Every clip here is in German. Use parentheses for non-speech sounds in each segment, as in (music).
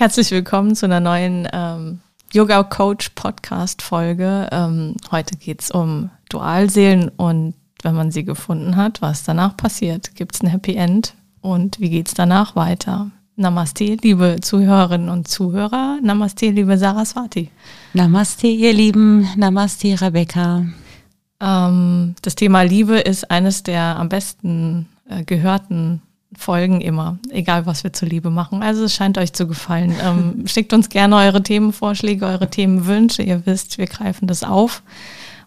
Herzlich willkommen zu einer neuen ähm, Yoga Coach Podcast Folge. Ähm, heute geht es um Dualseelen und wenn man sie gefunden hat, was danach passiert. Gibt es ein Happy End und wie geht es danach weiter? Namaste, liebe Zuhörerinnen und Zuhörer. Namaste, liebe Saraswati. Namaste, ihr Lieben. Namaste, Rebecca. Ähm, das Thema Liebe ist eines der am besten äh, gehörten Folgen immer, egal was wir zur Liebe machen. Also es scheint euch zu gefallen. Ähm, (laughs) schickt uns gerne eure Themenvorschläge, eure Themenwünsche. Ihr wisst, wir greifen das auf.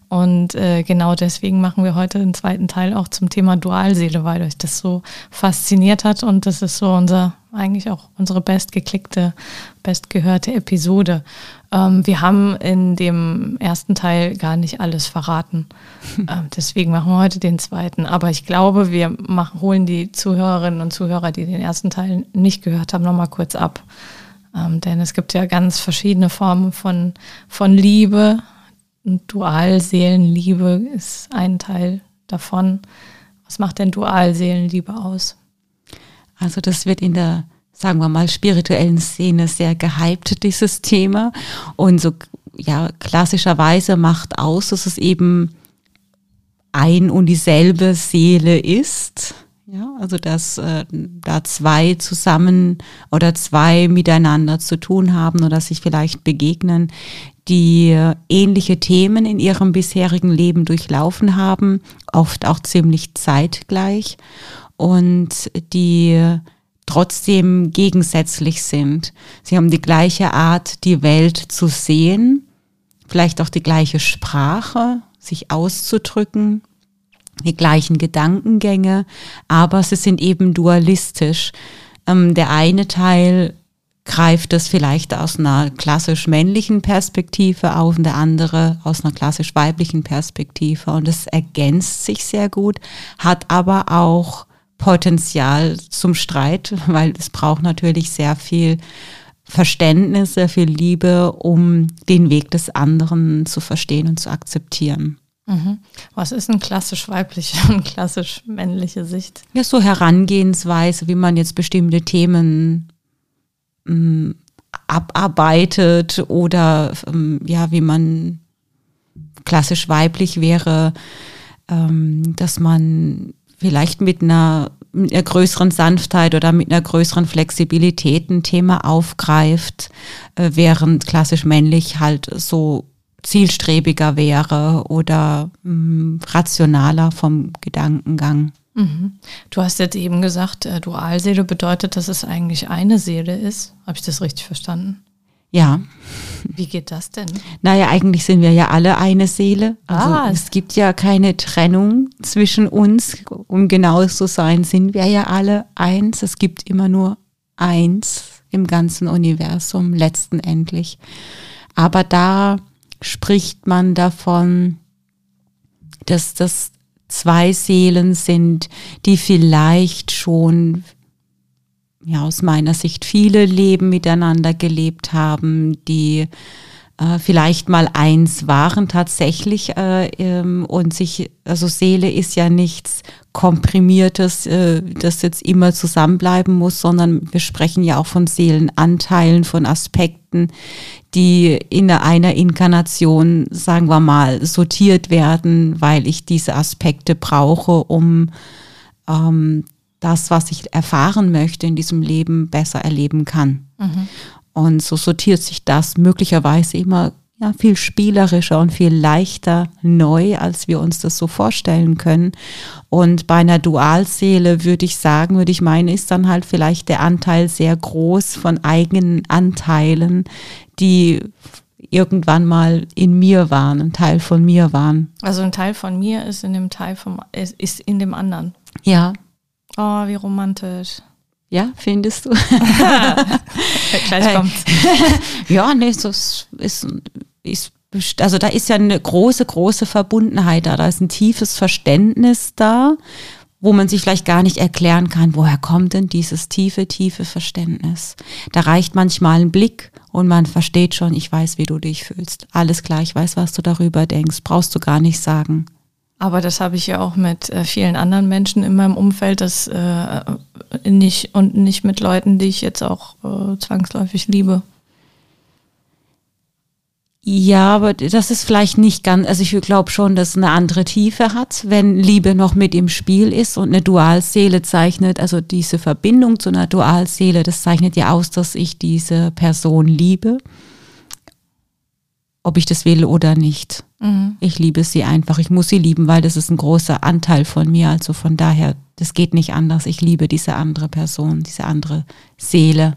Und äh, genau deswegen machen wir heute den zweiten Teil auch zum Thema Dualseele, weil euch das so fasziniert hat. Und das ist so unser, eigentlich auch unsere bestgeklickte, bestgehörte Episode. Ähm, wir haben in dem ersten Teil gar nicht alles verraten. (laughs) ähm, deswegen machen wir heute den zweiten. Aber ich glaube, wir machen, holen die Zuhörerinnen und Zuhörer, die den ersten Teil nicht gehört haben, nochmal kurz ab. Ähm, denn es gibt ja ganz verschiedene Formen von, von Liebe Dualseelenliebe ist ein Teil davon. Was macht denn Dualseelenliebe aus? Also das wird in der, sagen wir mal, spirituellen Szene sehr gehypt, dieses Thema. Und so, ja, klassischerweise macht aus, dass es eben ein und dieselbe Seele ist. Ja, also dass äh, da zwei zusammen oder zwei miteinander zu tun haben oder sich vielleicht begegnen, die ähnliche Themen in ihrem bisherigen Leben durchlaufen haben, oft auch ziemlich zeitgleich und die trotzdem gegensätzlich sind. Sie haben die gleiche Art, die Welt zu sehen, vielleicht auch die gleiche Sprache, sich auszudrücken, die gleichen Gedankengänge, aber sie sind eben dualistisch. Ähm, der eine Teil greift es vielleicht aus einer klassisch männlichen Perspektive auf und der andere aus einer klassisch weiblichen Perspektive. Und es ergänzt sich sehr gut, hat aber auch Potenzial zum Streit, weil es braucht natürlich sehr viel Verständnis, sehr viel Liebe, um den Weg des anderen zu verstehen und zu akzeptieren. Mhm. Was ist eine klassisch weibliche (laughs) und klassisch männliche Sicht? Ja, so Herangehensweise, wie man jetzt bestimmte Themen ähm, abarbeitet oder ähm, ja, wie man klassisch weiblich wäre, ähm, dass man vielleicht mit einer, mit einer größeren Sanftheit oder mit einer größeren Flexibilität ein Thema aufgreift, äh, während klassisch männlich halt so zielstrebiger wäre oder mh, rationaler vom Gedankengang. Mhm. Du hast jetzt eben gesagt, äh, Dualseele bedeutet, dass es eigentlich eine Seele ist. Habe ich das richtig verstanden? Ja. Wie geht das denn? Naja, eigentlich sind wir ja alle eine Seele. Also ah. es gibt ja keine Trennung zwischen uns. Um genau zu sein, sind wir ja alle eins. Es gibt immer nur eins im ganzen Universum, letztendlich. Aber da spricht man davon, dass das zwei Seelen sind, die vielleicht schon ja aus meiner Sicht viele Leben miteinander gelebt haben, die äh, vielleicht mal eins waren tatsächlich äh, ähm, und sich, also Seele ist ja nichts komprimiertes, äh, das jetzt immer zusammenbleiben muss, sondern wir sprechen ja auch von Seelenanteilen, von Aspekten, die in einer Inkarnation, sagen wir mal, sortiert werden, weil ich diese Aspekte brauche, um ähm, das, was ich erfahren möchte in diesem Leben, besser erleben kann. Mhm. Und so sortiert sich das möglicherweise immer ja, viel spielerischer und viel leichter neu, als wir uns das so vorstellen können. Und bei einer Dualseele würde ich sagen, würde ich meinen, ist dann halt vielleicht der Anteil sehr groß von eigenen Anteilen, die irgendwann mal in mir waren, ein Teil von mir waren. Also ein Teil von mir ist in dem Teil vom, ist in dem anderen. Ja. Oh, wie romantisch. Ja, findest du? (laughs) Gleich kommt's. (laughs) ja, nee, so ist, ist, ist, also da ist ja eine große, große Verbundenheit da. Da ist ein tiefes Verständnis da, wo man sich vielleicht gar nicht erklären kann, woher kommt denn dieses tiefe, tiefe Verständnis. Da reicht manchmal ein Blick und man versteht schon, ich weiß, wie du dich fühlst. Alles klar, ich weiß, was du darüber denkst. Brauchst du gar nicht sagen. Aber das habe ich ja auch mit äh, vielen anderen Menschen in meinem Umfeld, das äh, nicht und nicht mit Leuten, die ich jetzt auch äh, zwangsläufig liebe. Ja, aber das ist vielleicht nicht ganz, also ich glaube schon, dass es eine andere Tiefe hat, wenn Liebe noch mit im Spiel ist und eine Dualseele zeichnet, also diese Verbindung zu einer Dualseele, das zeichnet ja aus, dass ich diese Person liebe, ob ich das will oder nicht. Mhm. Ich liebe sie einfach, ich muss sie lieben, weil das ist ein großer Anteil von mir, also von daher, das geht nicht anders. Ich liebe diese andere Person, diese andere Seele.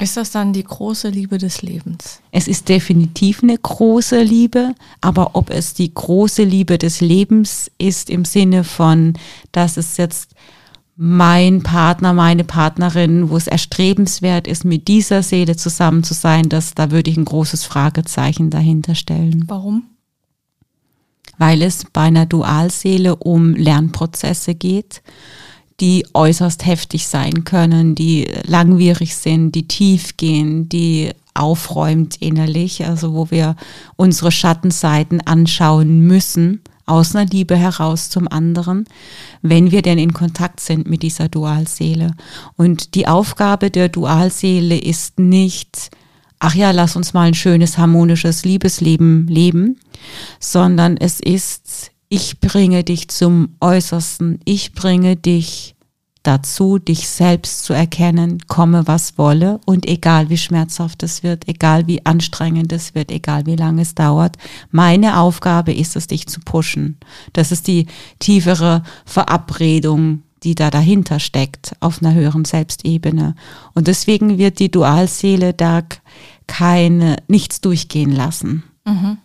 Ist das dann die große Liebe des Lebens? Es ist definitiv eine große Liebe, aber ob es die große Liebe des Lebens ist im Sinne von, dass es jetzt mein Partner, meine Partnerin, wo es erstrebenswert ist, mit dieser Seele zusammen zu sein, das, da würde ich ein großes Fragezeichen dahinter stellen. Warum? Weil es bei einer Dualseele um Lernprozesse geht die äußerst heftig sein können, die langwierig sind, die tief gehen, die aufräumt innerlich, also wo wir unsere Schattenseiten anschauen müssen, aus einer Liebe heraus zum anderen, wenn wir denn in Kontakt sind mit dieser Dualseele. Und die Aufgabe der Dualseele ist nicht, ach ja, lass uns mal ein schönes, harmonisches Liebesleben leben, sondern es ist, ich bringe dich zum Äußersten, ich bringe dich dazu, dich selbst zu erkennen, komme was wolle und egal wie schmerzhaft es wird, egal wie anstrengend es wird, egal wie lange es dauert, meine Aufgabe ist es, dich zu pushen. Das ist die tiefere Verabredung, die da dahinter steckt, auf einer höheren Selbstebene. Und deswegen wird die Dualseele da keine, nichts durchgehen lassen. Mhm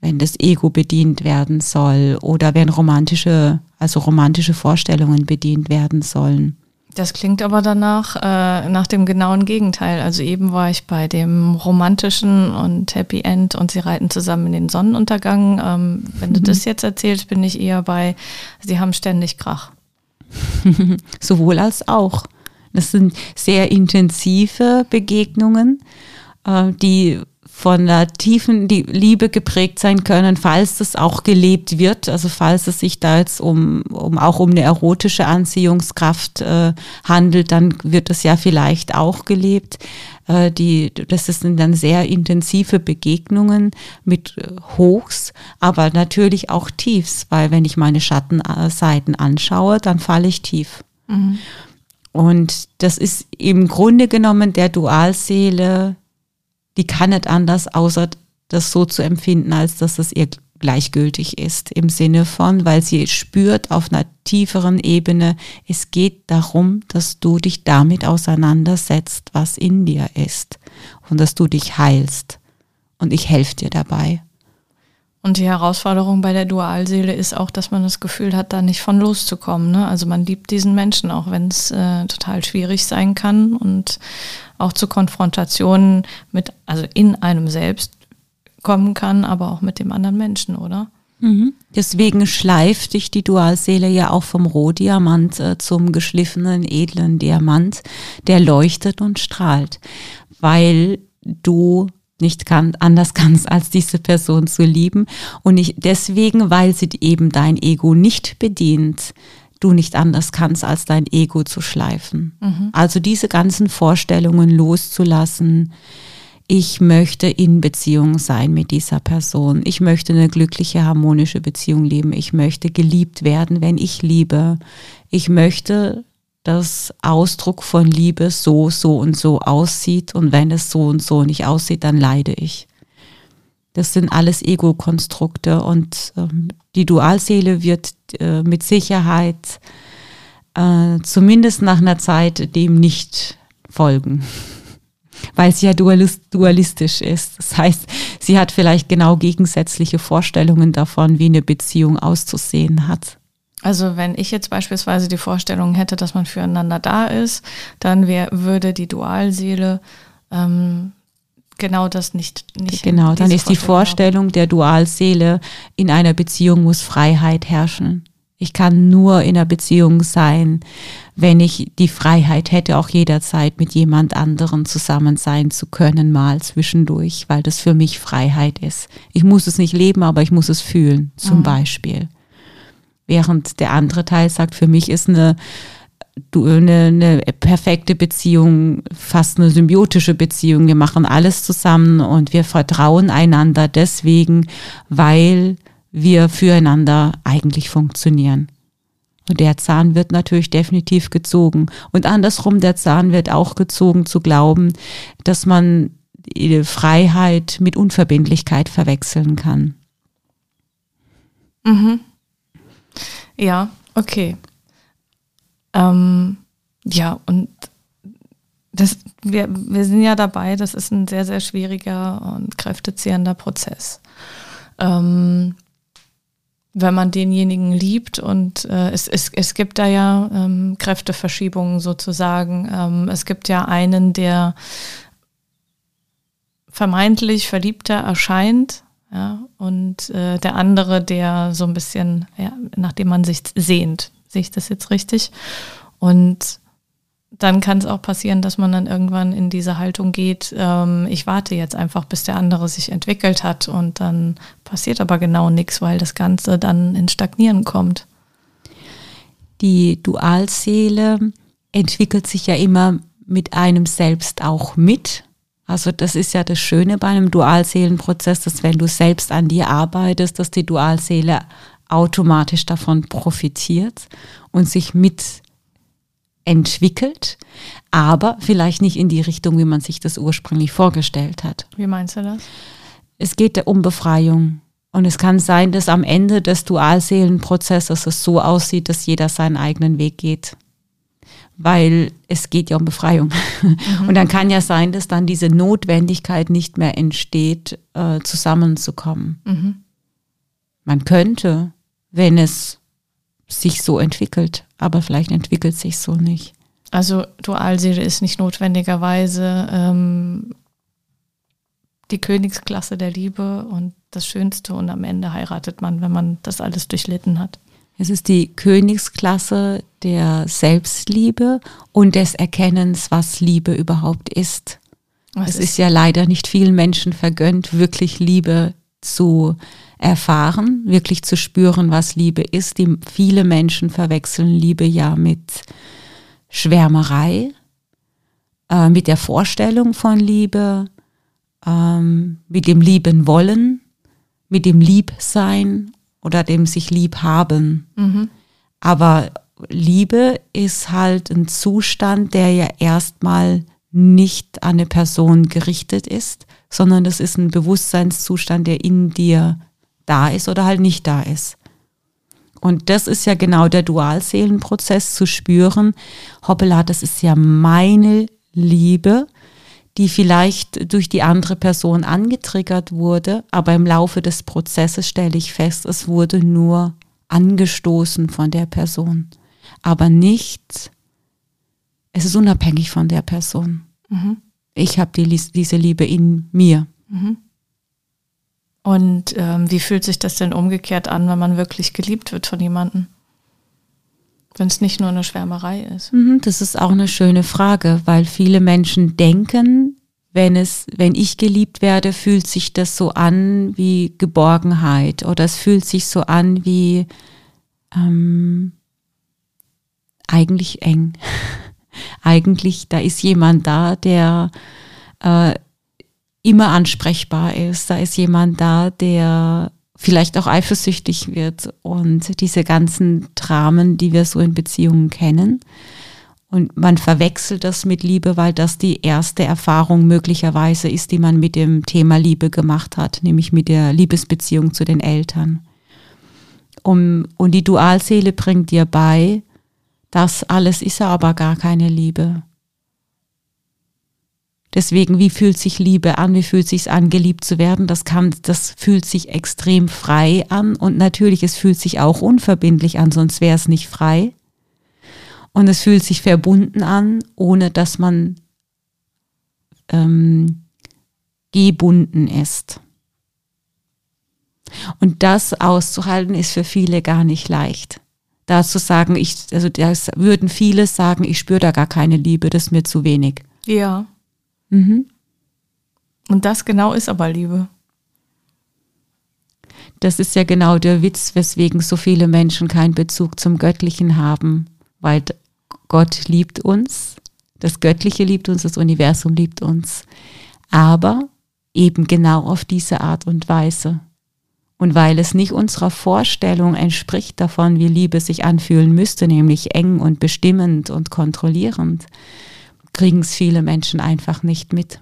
wenn das Ego bedient werden soll oder wenn romantische, also romantische Vorstellungen bedient werden sollen. Das klingt aber danach äh, nach dem genauen Gegenteil. Also eben war ich bei dem romantischen und Happy End und sie reiten zusammen in den Sonnenuntergang. Ähm, wenn du mhm. das jetzt erzählst, bin ich eher bei, sie haben ständig Krach. (laughs) Sowohl als auch. Das sind sehr intensive Begegnungen, äh, die von der tiefen Liebe geprägt sein können, falls das auch gelebt wird, also falls es sich da jetzt um, um auch um eine erotische Anziehungskraft äh, handelt, dann wird das ja vielleicht auch gelebt. Äh, die, das sind dann sehr intensive Begegnungen mit äh, Hochs, aber natürlich auch Tiefs, weil wenn ich meine Schattenseiten anschaue, dann falle ich tief. Mhm. Und das ist im Grunde genommen der Dualseele die kann nicht anders, außer das so zu empfinden, als dass es ihr gleichgültig ist im Sinne von, weil sie spürt auf einer tieferen Ebene, es geht darum, dass du dich damit auseinandersetzt, was in dir ist und dass du dich heilst und ich helfe dir dabei. Und die Herausforderung bei der Dualseele ist auch, dass man das Gefühl hat, da nicht von loszukommen. Ne? Also man liebt diesen Menschen, auch wenn es äh, total schwierig sein kann und auch zu Konfrontationen mit, also in einem selbst kommen kann, aber auch mit dem anderen Menschen, oder? Mhm. Deswegen schleift dich die Dualseele ja auch vom Rohdiamant äh, zum geschliffenen, edlen Diamant, der leuchtet und strahlt, weil du nicht kann, anders (laughs) kannst, als diese Person zu lieben. Und nicht deswegen, weil sie eben dein Ego nicht bedient, du nicht anders kannst, als dein Ego zu schleifen. Mhm. Also diese ganzen Vorstellungen loszulassen. Ich möchte in Beziehung sein mit dieser Person. Ich möchte eine glückliche, harmonische Beziehung leben. Ich möchte geliebt werden, wenn ich liebe. Ich möchte dass Ausdruck von Liebe so, so und so aussieht und wenn es so und so nicht aussieht, dann leide ich. Das sind alles Ego-Konstrukte und ähm, die Dualseele wird äh, mit Sicherheit äh, zumindest nach einer Zeit dem nicht folgen, (laughs) weil sie ja dualist, dualistisch ist. Das heißt, sie hat vielleicht genau gegensätzliche Vorstellungen davon, wie eine Beziehung auszusehen hat. Also wenn ich jetzt beispielsweise die Vorstellung hätte, dass man füreinander da ist, dann wär, würde die Dualseele ähm, genau das nicht, nicht Genau, dann ist die Vorstellung haben. der Dualseele, in einer Beziehung muss Freiheit herrschen. Ich kann nur in einer Beziehung sein, wenn ich die Freiheit hätte, auch jederzeit mit jemand anderen zusammen sein zu können, mal zwischendurch, weil das für mich Freiheit ist. Ich muss es nicht leben, aber ich muss es fühlen, zum mhm. Beispiel. Während der andere Teil sagt, für mich ist eine eine, eine perfekte Beziehung, fast eine symbiotische Beziehung. Wir machen alles zusammen und wir vertrauen einander deswegen, weil wir füreinander eigentlich funktionieren. Und der Zahn wird natürlich definitiv gezogen. Und andersrum, der Zahn wird auch gezogen zu glauben, dass man Freiheit mit Unverbindlichkeit verwechseln kann. Mhm. Ja, okay. Ähm, ja, und das, wir, wir sind ja dabei, das ist ein sehr, sehr schwieriger und kräftezehrender Prozess. Ähm, wenn man denjenigen liebt und äh, es, es, es gibt da ja ähm, Kräfteverschiebungen sozusagen. Ähm, es gibt ja einen, der vermeintlich verliebter erscheint, ja, und äh, der andere, der so ein bisschen, ja, nachdem man sich sehnt. Sehe ich das jetzt richtig? Und dann kann es auch passieren, dass man dann irgendwann in diese Haltung geht, ähm, ich warte jetzt einfach, bis der andere sich entwickelt hat und dann passiert aber genau nichts, weil das Ganze dann ins Stagnieren kommt. Die Dualseele entwickelt sich ja immer mit einem selbst auch mit. Also das ist ja das Schöne bei einem Dualseelenprozess, dass wenn du selbst an dir arbeitest, dass die Dualseele automatisch davon profitiert und sich mit entwickelt, aber vielleicht nicht in die Richtung, wie man sich das ursprünglich vorgestellt hat. Wie meinst du das? Es geht um Befreiung. Und es kann sein, dass am Ende des Dualseelenprozesses es so aussieht, dass jeder seinen eigenen Weg geht. Weil es geht ja um Befreiung. Mhm. Und dann kann ja sein, dass dann diese Notwendigkeit nicht mehr entsteht, äh, zusammenzukommen. Mhm. Man könnte wenn es sich so entwickelt. Aber vielleicht entwickelt sich so nicht. Also Dualseele ist nicht notwendigerweise ähm, die Königsklasse der Liebe und das Schönste und am Ende heiratet man, wenn man das alles durchlitten hat. Es ist die Königsklasse der Selbstliebe und des Erkennens, was Liebe überhaupt ist. Was es ist, ist ja leider nicht vielen Menschen vergönnt, wirklich Liebe zu erfahren, wirklich zu spüren, was Liebe ist. Die, viele Menschen verwechseln Liebe ja mit Schwärmerei, äh, mit der Vorstellung von Liebe, ähm, mit dem Lieben wollen, mit dem Liebsein oder dem sich lieb haben. Mhm. Aber Liebe ist halt ein Zustand, der ja erstmal nicht an eine Person gerichtet ist, sondern das ist ein Bewusstseinszustand, der in dir da ist oder halt nicht da ist. Und das ist ja genau der Dualseelenprozess zu spüren, hoppala, das ist ja meine Liebe, die vielleicht durch die andere Person angetriggert wurde, aber im Laufe des Prozesses stelle ich fest, es wurde nur angestoßen von der Person, aber nicht, es ist unabhängig von der Person. Mhm. Ich habe die, diese Liebe in mir. Mhm. Und ähm, wie fühlt sich das denn umgekehrt an, wenn man wirklich geliebt wird von jemandem? Wenn es nicht nur eine Schwärmerei ist. Mhm, das ist auch eine schöne Frage, weil viele Menschen denken, wenn es, wenn ich geliebt werde, fühlt sich das so an wie Geborgenheit oder es fühlt sich so an wie ähm, eigentlich eng. (laughs) eigentlich, da ist jemand da, der äh, immer ansprechbar ist. Da ist jemand da, der vielleicht auch eifersüchtig wird und diese ganzen Dramen, die wir so in Beziehungen kennen. Und man verwechselt das mit Liebe, weil das die erste Erfahrung möglicherweise ist, die man mit dem Thema Liebe gemacht hat, nämlich mit der Liebesbeziehung zu den Eltern. Um, und die Dualseele bringt dir bei, das alles ist aber gar keine Liebe. Deswegen, wie fühlt sich Liebe an? Wie fühlt sich an, geliebt zu werden? Das kann, das fühlt sich extrem frei an und natürlich, es fühlt sich auch unverbindlich an, sonst wäre es nicht frei. Und es fühlt sich verbunden an, ohne dass man ähm, gebunden ist. Und das auszuhalten ist für viele gar nicht leicht. Da zu sagen, ich, also das würden viele sagen, ich spüre da gar keine Liebe, das ist mir zu wenig. Ja. Mhm. Und das genau ist aber Liebe. Das ist ja genau der Witz, weswegen so viele Menschen keinen Bezug zum Göttlichen haben, weil Gott liebt uns, das Göttliche liebt uns, das Universum liebt uns, aber eben genau auf diese Art und Weise. Und weil es nicht unserer Vorstellung entspricht davon, wie Liebe sich anfühlen müsste, nämlich eng und bestimmend und kontrollierend, kriegen es viele Menschen einfach nicht mit.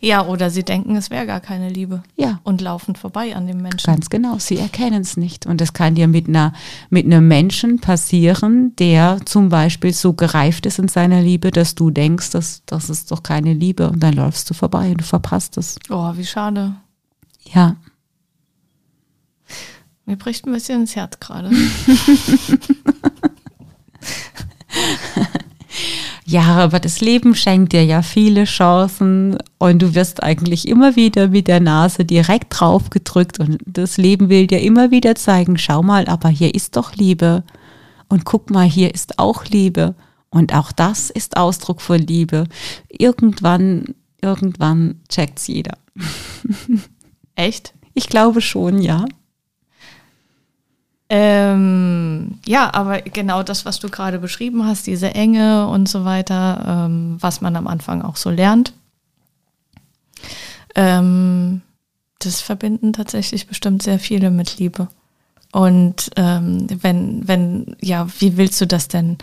Ja, oder sie denken, es wäre gar keine Liebe. Ja. Und laufen vorbei an dem Menschen. Ganz genau, sie erkennen es nicht. Und das kann dir mit einer, mit einem Menschen passieren, der zum Beispiel so gereift ist in seiner Liebe, dass du denkst, dass das ist doch keine Liebe. Und dann läufst du vorbei und du verpasst es. Oh, wie schade. Ja. Mir bricht ein bisschen ins Herz gerade. (laughs) Ja, aber das Leben schenkt dir ja viele Chancen und du wirst eigentlich immer wieder mit der Nase direkt drauf gedrückt und das Leben will dir immer wieder zeigen, schau mal, aber hier ist doch Liebe und guck mal, hier ist auch Liebe und auch das ist Ausdruck von Liebe. Irgendwann, irgendwann checkt's jeder. (laughs) Echt? Ich glaube schon, ja. Ähm, ja, aber genau das, was du gerade beschrieben hast, diese Enge und so weiter, ähm, was man am Anfang auch so lernt, ähm, das verbinden tatsächlich bestimmt sehr viele mit Liebe. Und ähm, wenn, wenn, ja, wie willst du das denn?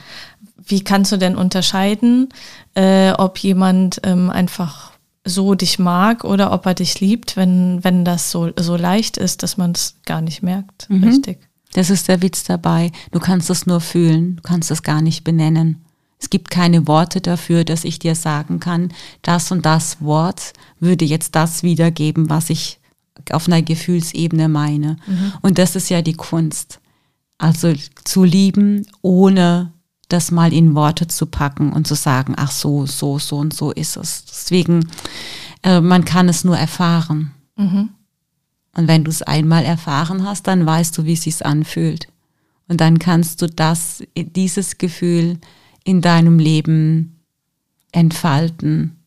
Wie kannst du denn unterscheiden, äh, ob jemand ähm, einfach so dich mag oder ob er dich liebt, wenn, wenn das so, so leicht ist, dass man es gar nicht merkt, mhm. richtig? Das ist der Witz dabei. Du kannst es nur fühlen, du kannst es gar nicht benennen. Es gibt keine Worte dafür, dass ich dir sagen kann, das und das Wort würde jetzt das wiedergeben, was ich auf einer Gefühlsebene meine. Mhm. Und das ist ja die Kunst. Also zu lieben, ohne das mal in Worte zu packen und zu sagen, ach so, so, so und so ist es. Deswegen, äh, man kann es nur erfahren. Mhm. Und wenn du es einmal erfahren hast, dann weißt du, wie es sich anfühlt. Und dann kannst du das, dieses Gefühl in deinem Leben entfalten,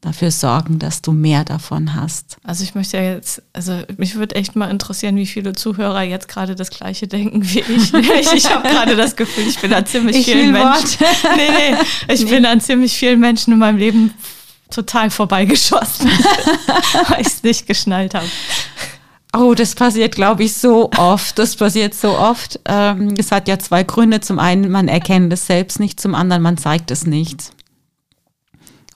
dafür sorgen, dass du mehr davon hast. Also ich möchte ja jetzt, also mich würde echt mal interessieren, wie viele Zuhörer jetzt gerade das gleiche denken wie ich. (laughs) ich, ich habe gerade das Gefühl, ich bin an ziemlich ich vielen Menschen. (laughs) Nee, nee, ich nee. bin an ziemlich vielen Menschen in meinem Leben total vorbeigeschossen, (laughs) weil ich es nicht geschnallt habe. Oh, das passiert, glaube ich, so oft. Das passiert so oft. Ähm, es hat ja zwei Gründe. Zum einen, man erkennt es selbst nicht, zum anderen, man zeigt es nicht.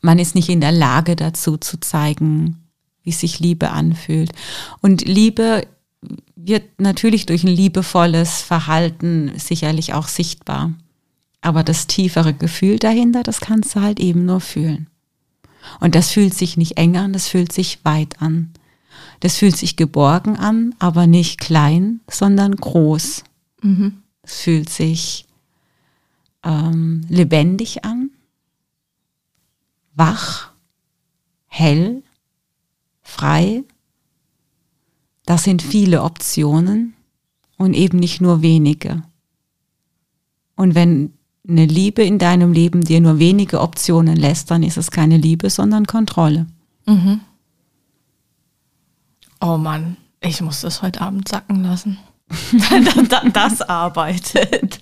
Man ist nicht in der Lage dazu zu zeigen, wie sich Liebe anfühlt. Und Liebe wird natürlich durch ein liebevolles Verhalten sicherlich auch sichtbar. Aber das tiefere Gefühl dahinter, das kannst du halt eben nur fühlen. Und das fühlt sich nicht eng an, das fühlt sich weit an. Das fühlt sich geborgen an, aber nicht klein, sondern groß. Mhm. Es fühlt sich ähm, lebendig an, wach, hell, frei. Das sind viele Optionen und eben nicht nur wenige. Und wenn eine Liebe in deinem Leben dir nur wenige Optionen lässt, dann ist es keine Liebe, sondern Kontrolle. Mhm. Oh Mann, ich muss das heute Abend sacken lassen. (laughs) das arbeitet.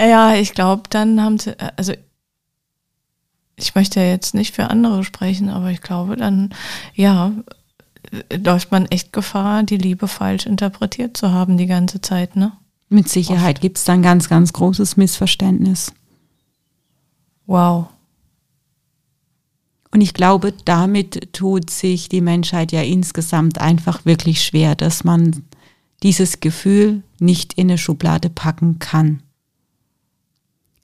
Ja, ich glaube, dann haben sie, also ich möchte ja jetzt nicht für andere sprechen, aber ich glaube, dann, ja, läuft man echt Gefahr, die Liebe falsch interpretiert zu haben die ganze Zeit, ne? Mit Sicherheit gibt es da ein ganz, ganz großes Missverständnis. Wow. Und ich glaube, damit tut sich die Menschheit ja insgesamt einfach wirklich schwer, dass man dieses Gefühl nicht in eine Schublade packen kann.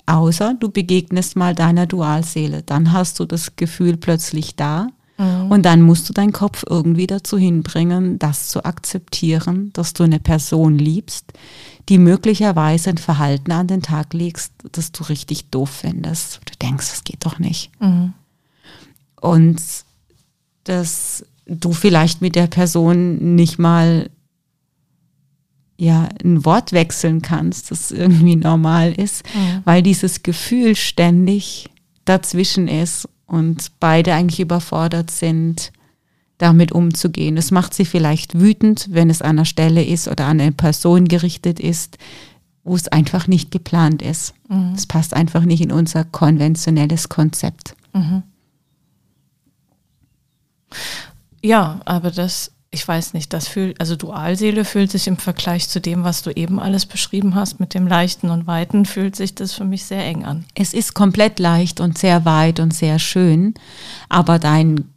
Außer du begegnest mal deiner Dualseele, dann hast du das Gefühl plötzlich da mhm. und dann musst du deinen Kopf irgendwie dazu hinbringen, das zu akzeptieren, dass du eine Person liebst, die möglicherweise ein Verhalten an den Tag legst, das du richtig doof findest. Du denkst, das geht doch nicht. Mhm. Und dass du vielleicht mit der Person nicht mal ja ein Wort wechseln kannst, das irgendwie normal ist, mhm. weil dieses Gefühl ständig dazwischen ist und beide eigentlich überfordert sind, damit umzugehen. Es macht sie vielleicht wütend, wenn es an einer Stelle ist oder an eine Person gerichtet ist, wo es einfach nicht geplant ist. Mhm. Es passt einfach nicht in unser konventionelles Konzept. Mhm. Ja, aber das, ich weiß nicht, das fühlt, also Dualseele fühlt sich im Vergleich zu dem, was du eben alles beschrieben hast, mit dem Leichten und Weiten, fühlt sich das für mich sehr eng an. Es ist komplett leicht und sehr weit und sehr schön, aber dein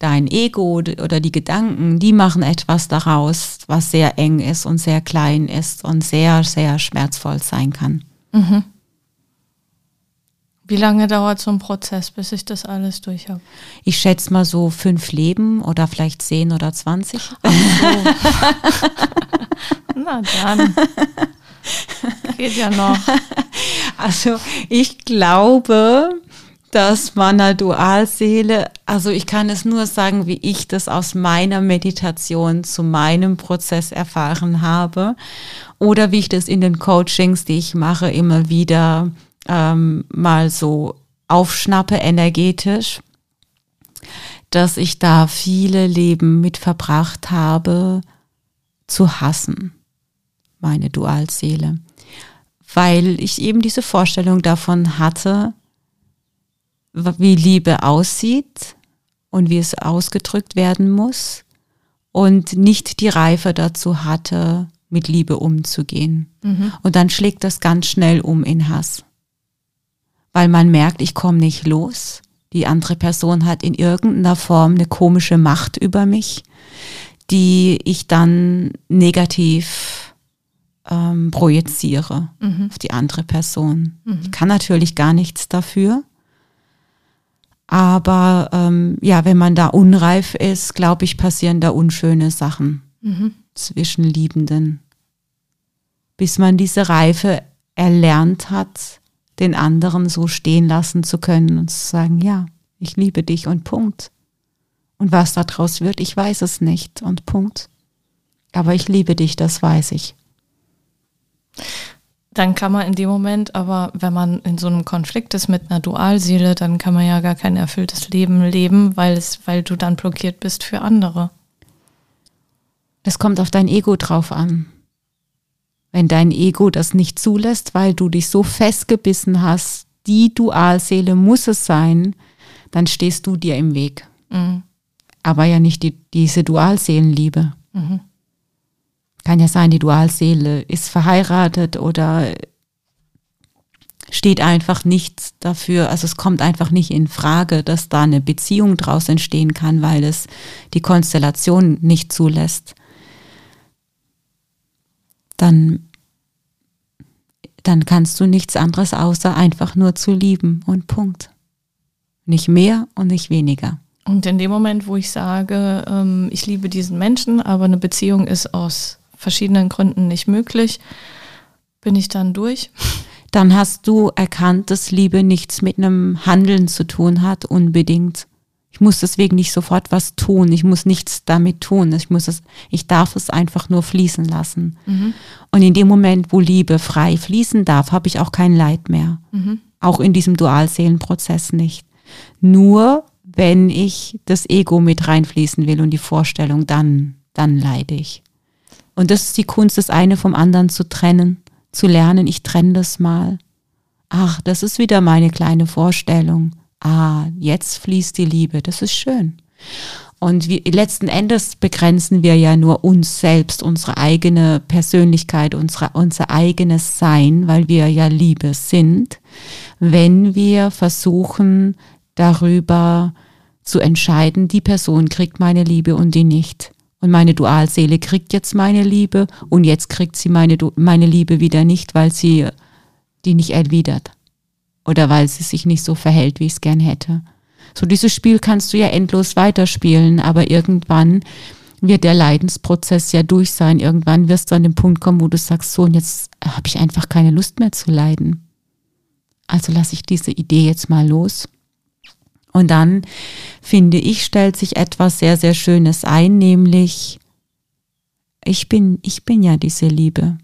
dein Ego oder die Gedanken, die machen etwas daraus, was sehr eng ist und sehr klein ist und sehr, sehr schmerzvoll sein kann. Mhm. Wie lange dauert so ein Prozess, bis ich das alles durch habe? Ich schätze mal so fünf Leben oder vielleicht zehn oder zwanzig. So. (laughs) Na dann. Geht ja noch. Also ich glaube, dass meiner Dualseele, also ich kann es nur sagen, wie ich das aus meiner Meditation zu meinem Prozess erfahren habe oder wie ich das in den Coachings, die ich mache, immer wieder ähm, mal so aufschnappe energetisch, dass ich da viele Leben mit verbracht habe, zu hassen, meine Dualseele, weil ich eben diese Vorstellung davon hatte, wie Liebe aussieht und wie es ausgedrückt werden muss und nicht die Reife dazu hatte, mit Liebe umzugehen. Mhm. Und dann schlägt das ganz schnell um in Hass weil man merkt, ich komme nicht los. Die andere Person hat in irgendeiner Form eine komische Macht über mich, die ich dann negativ ähm, projiziere mhm. auf die andere Person. Mhm. Ich kann natürlich gar nichts dafür. Aber ähm, ja, wenn man da unreif ist, glaube ich, passieren da unschöne Sachen mhm. zwischen Liebenden. Bis man diese Reife erlernt hat, den anderen so stehen lassen zu können und zu sagen, ja, ich liebe dich und Punkt. Und was daraus wird, ich weiß es nicht und Punkt. Aber ich liebe dich, das weiß ich. Dann kann man in dem Moment, aber wenn man in so einem Konflikt ist mit einer Dualseele, dann kann man ja gar kein erfülltes Leben leben, weil es, weil du dann blockiert bist für andere. Das kommt auf dein Ego drauf an. Wenn dein Ego das nicht zulässt, weil du dich so festgebissen hast, die Dualseele muss es sein, dann stehst du dir im Weg. Mhm. Aber ja nicht die, diese Dualseelenliebe. Mhm. Kann ja sein, die Dualseele ist verheiratet oder steht einfach nicht dafür, also es kommt einfach nicht in Frage, dass da eine Beziehung draus entstehen kann, weil es die Konstellation nicht zulässt dann, dann kannst du nichts anderes außer einfach nur zu lieben und Punkt. Nicht mehr und nicht weniger. Und in dem Moment, wo ich sage, ähm, ich liebe diesen Menschen, aber eine Beziehung ist aus verschiedenen Gründen nicht möglich, bin ich dann durch? Dann hast du erkannt, dass Liebe nichts mit einem Handeln zu tun hat, unbedingt, ich muss deswegen nicht sofort was tun. Ich muss nichts damit tun. Ich muss es, ich darf es einfach nur fließen lassen. Mhm. Und in dem Moment, wo Liebe frei fließen darf, habe ich auch kein Leid mehr. Mhm. Auch in diesem Dualseelenprozess nicht. Nur wenn ich das Ego mit reinfließen will und die Vorstellung, dann, dann leide ich. Und das ist die Kunst, das eine vom anderen zu trennen, zu lernen, ich trenne das mal. Ach, das ist wieder meine kleine Vorstellung ah, jetzt fließt die Liebe, das ist schön. Und wir, letzten Endes begrenzen wir ja nur uns selbst, unsere eigene Persönlichkeit, unsere, unser eigenes Sein, weil wir ja Liebe sind, wenn wir versuchen, darüber zu entscheiden, die Person kriegt meine Liebe und die nicht. Und meine Dualseele kriegt jetzt meine Liebe und jetzt kriegt sie meine, meine Liebe wieder nicht, weil sie die nicht erwidert. Oder weil sie sich nicht so verhält, wie ich es gern hätte. So dieses Spiel kannst du ja endlos weiterspielen, aber irgendwann wird der Leidensprozess ja durch sein. Irgendwann wirst du an den Punkt kommen, wo du sagst, so, und jetzt habe ich einfach keine Lust mehr zu leiden. Also lasse ich diese Idee jetzt mal los. Und dann, finde ich, stellt sich etwas sehr, sehr Schönes ein, nämlich, ich bin, ich bin ja diese Liebe.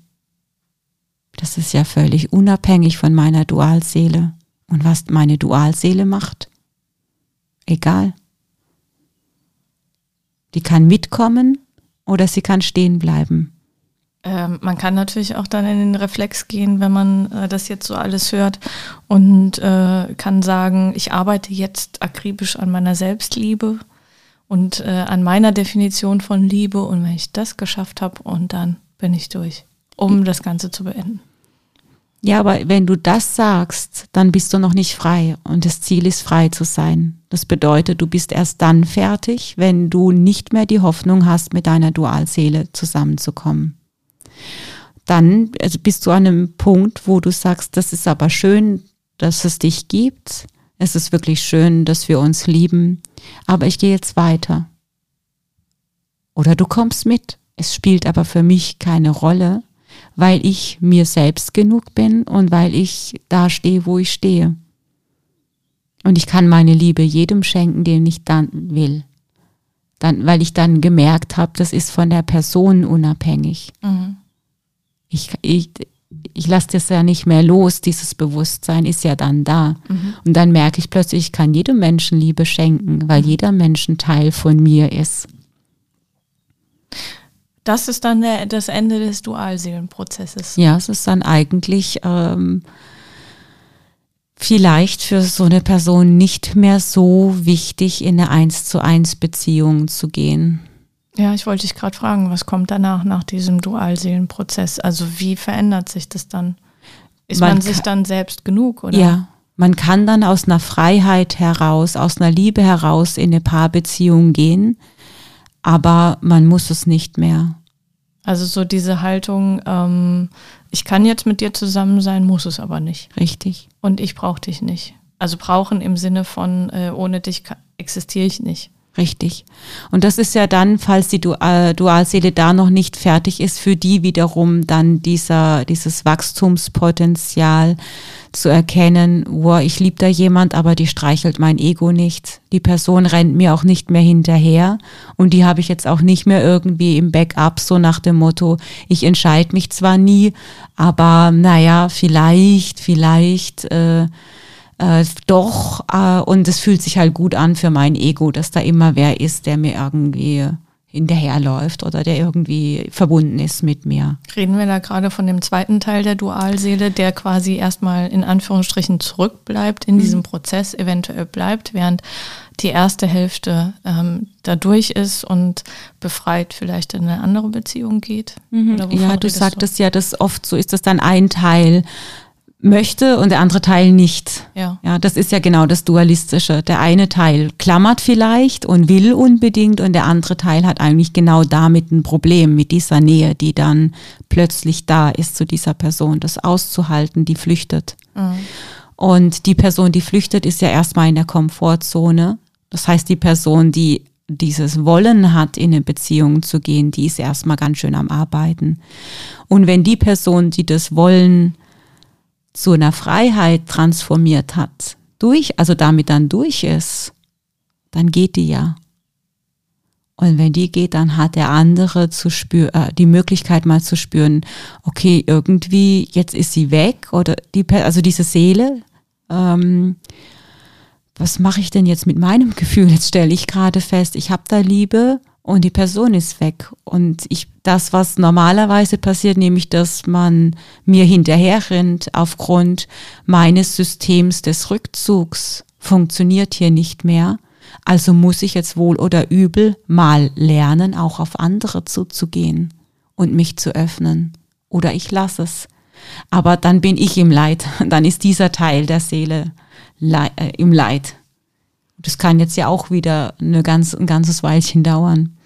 Das ist ja völlig unabhängig von meiner Dualseele. Und was meine Dualseele macht, egal. Die kann mitkommen oder sie kann stehen bleiben. Ähm, man kann natürlich auch dann in den Reflex gehen, wenn man äh, das jetzt so alles hört und äh, kann sagen, ich arbeite jetzt akribisch an meiner Selbstliebe und äh, an meiner Definition von Liebe und wenn ich das geschafft habe und dann bin ich durch, um das Ganze zu beenden. Ja, aber wenn du das sagst, dann bist du noch nicht frei und das Ziel ist frei zu sein. Das bedeutet, du bist erst dann fertig, wenn du nicht mehr die Hoffnung hast, mit deiner Dualseele zusammenzukommen. Dann also bist du an einem Punkt, wo du sagst, das ist aber schön, dass es dich gibt. Es ist wirklich schön, dass wir uns lieben, aber ich gehe jetzt weiter. Oder du kommst mit. Es spielt aber für mich keine Rolle, weil ich mir selbst genug bin und weil ich da stehe, wo ich stehe. Und ich kann meine Liebe jedem schenken, den ich dann will. Dann, weil ich dann gemerkt habe, das ist von der Person unabhängig. Mhm. Ich, ich, ich lasse das ja nicht mehr los, dieses Bewusstsein ist ja dann da. Mhm. Und dann merke ich plötzlich, ich kann jedem Menschen Liebe schenken, weil jeder Mensch ein Teil von mir ist. Das ist dann der, das Ende des Dualseelenprozesses. Ja, es ist dann eigentlich ähm, vielleicht für so eine Person nicht mehr so wichtig, in eine Eins zu eins Beziehung zu gehen. Ja, ich wollte dich gerade fragen, was kommt danach, nach diesem Dualseelenprozess? Also wie verändert sich das dann? Ist man, man sich dann selbst genug, oder? Ja, man kann dann aus einer Freiheit heraus, aus einer Liebe heraus in eine Paarbeziehung gehen aber man muss es nicht mehr. Also so diese Haltung, ähm, ich kann jetzt mit dir zusammen sein, muss es aber nicht. Richtig. Und ich brauche dich nicht. Also brauchen im Sinne von, äh, ohne dich existiere ich nicht. Richtig. Und das ist ja dann, falls die äh, Dualseele da noch nicht fertig ist, für die wiederum dann dieser, dieses Wachstumspotenzial zu erkennen, wow, ich liebe da jemand, aber die streichelt mein Ego nicht. Die Person rennt mir auch nicht mehr hinterher und die habe ich jetzt auch nicht mehr irgendwie im Backup, so nach dem Motto, ich entscheide mich zwar nie, aber naja, vielleicht, vielleicht äh, äh, doch, äh, und es fühlt sich halt gut an für mein Ego, dass da immer wer ist, der mir irgendwie hinterherläuft oder der irgendwie verbunden ist mit mir. Reden wir da gerade von dem zweiten Teil der Dualseele, der quasi erstmal in Anführungsstrichen zurückbleibt, in mhm. diesem Prozess eventuell bleibt, während die erste Hälfte ähm, da durch ist und befreit vielleicht in eine andere Beziehung geht? Mhm. ja, du sagtest so? ja, dass oft so ist das dann ein Teil möchte und der andere Teil nicht. Ja. ja, das ist ja genau das Dualistische. Der eine Teil klammert vielleicht und will unbedingt und der andere Teil hat eigentlich genau damit ein Problem mit dieser Nähe, die dann plötzlich da ist zu dieser Person, das auszuhalten, die flüchtet. Mhm. Und die Person, die flüchtet, ist ja erstmal in der Komfortzone. Das heißt, die Person, die dieses Wollen hat, in eine Beziehung zu gehen, die ist erstmal ganz schön am Arbeiten. Und wenn die Person, die das Wollen zu einer Freiheit transformiert hat, durch, also damit dann durch ist, dann geht die ja. Und wenn die geht, dann hat der andere zu spüren, äh, die Möglichkeit mal zu spüren, okay, irgendwie jetzt ist sie weg oder die, also diese Seele, ähm, was mache ich denn jetzt mit meinem (laughs) Gefühl? Jetzt stelle ich gerade fest, ich habe da Liebe und die Person ist weg. Und ich, das, was normalerweise passiert, nämlich, dass man mir hinterher rennt aufgrund meines Systems des Rückzugs, funktioniert hier nicht mehr. Also muss ich jetzt wohl oder übel mal lernen, auch auf andere zuzugehen und mich zu öffnen. Oder ich lasse es. Aber dann bin ich im Leid. (laughs) Dann ist dieser Teil der Seele äh, im Leid. Das kann jetzt ja auch wieder eine ganz, ein ganzes Weilchen dauern.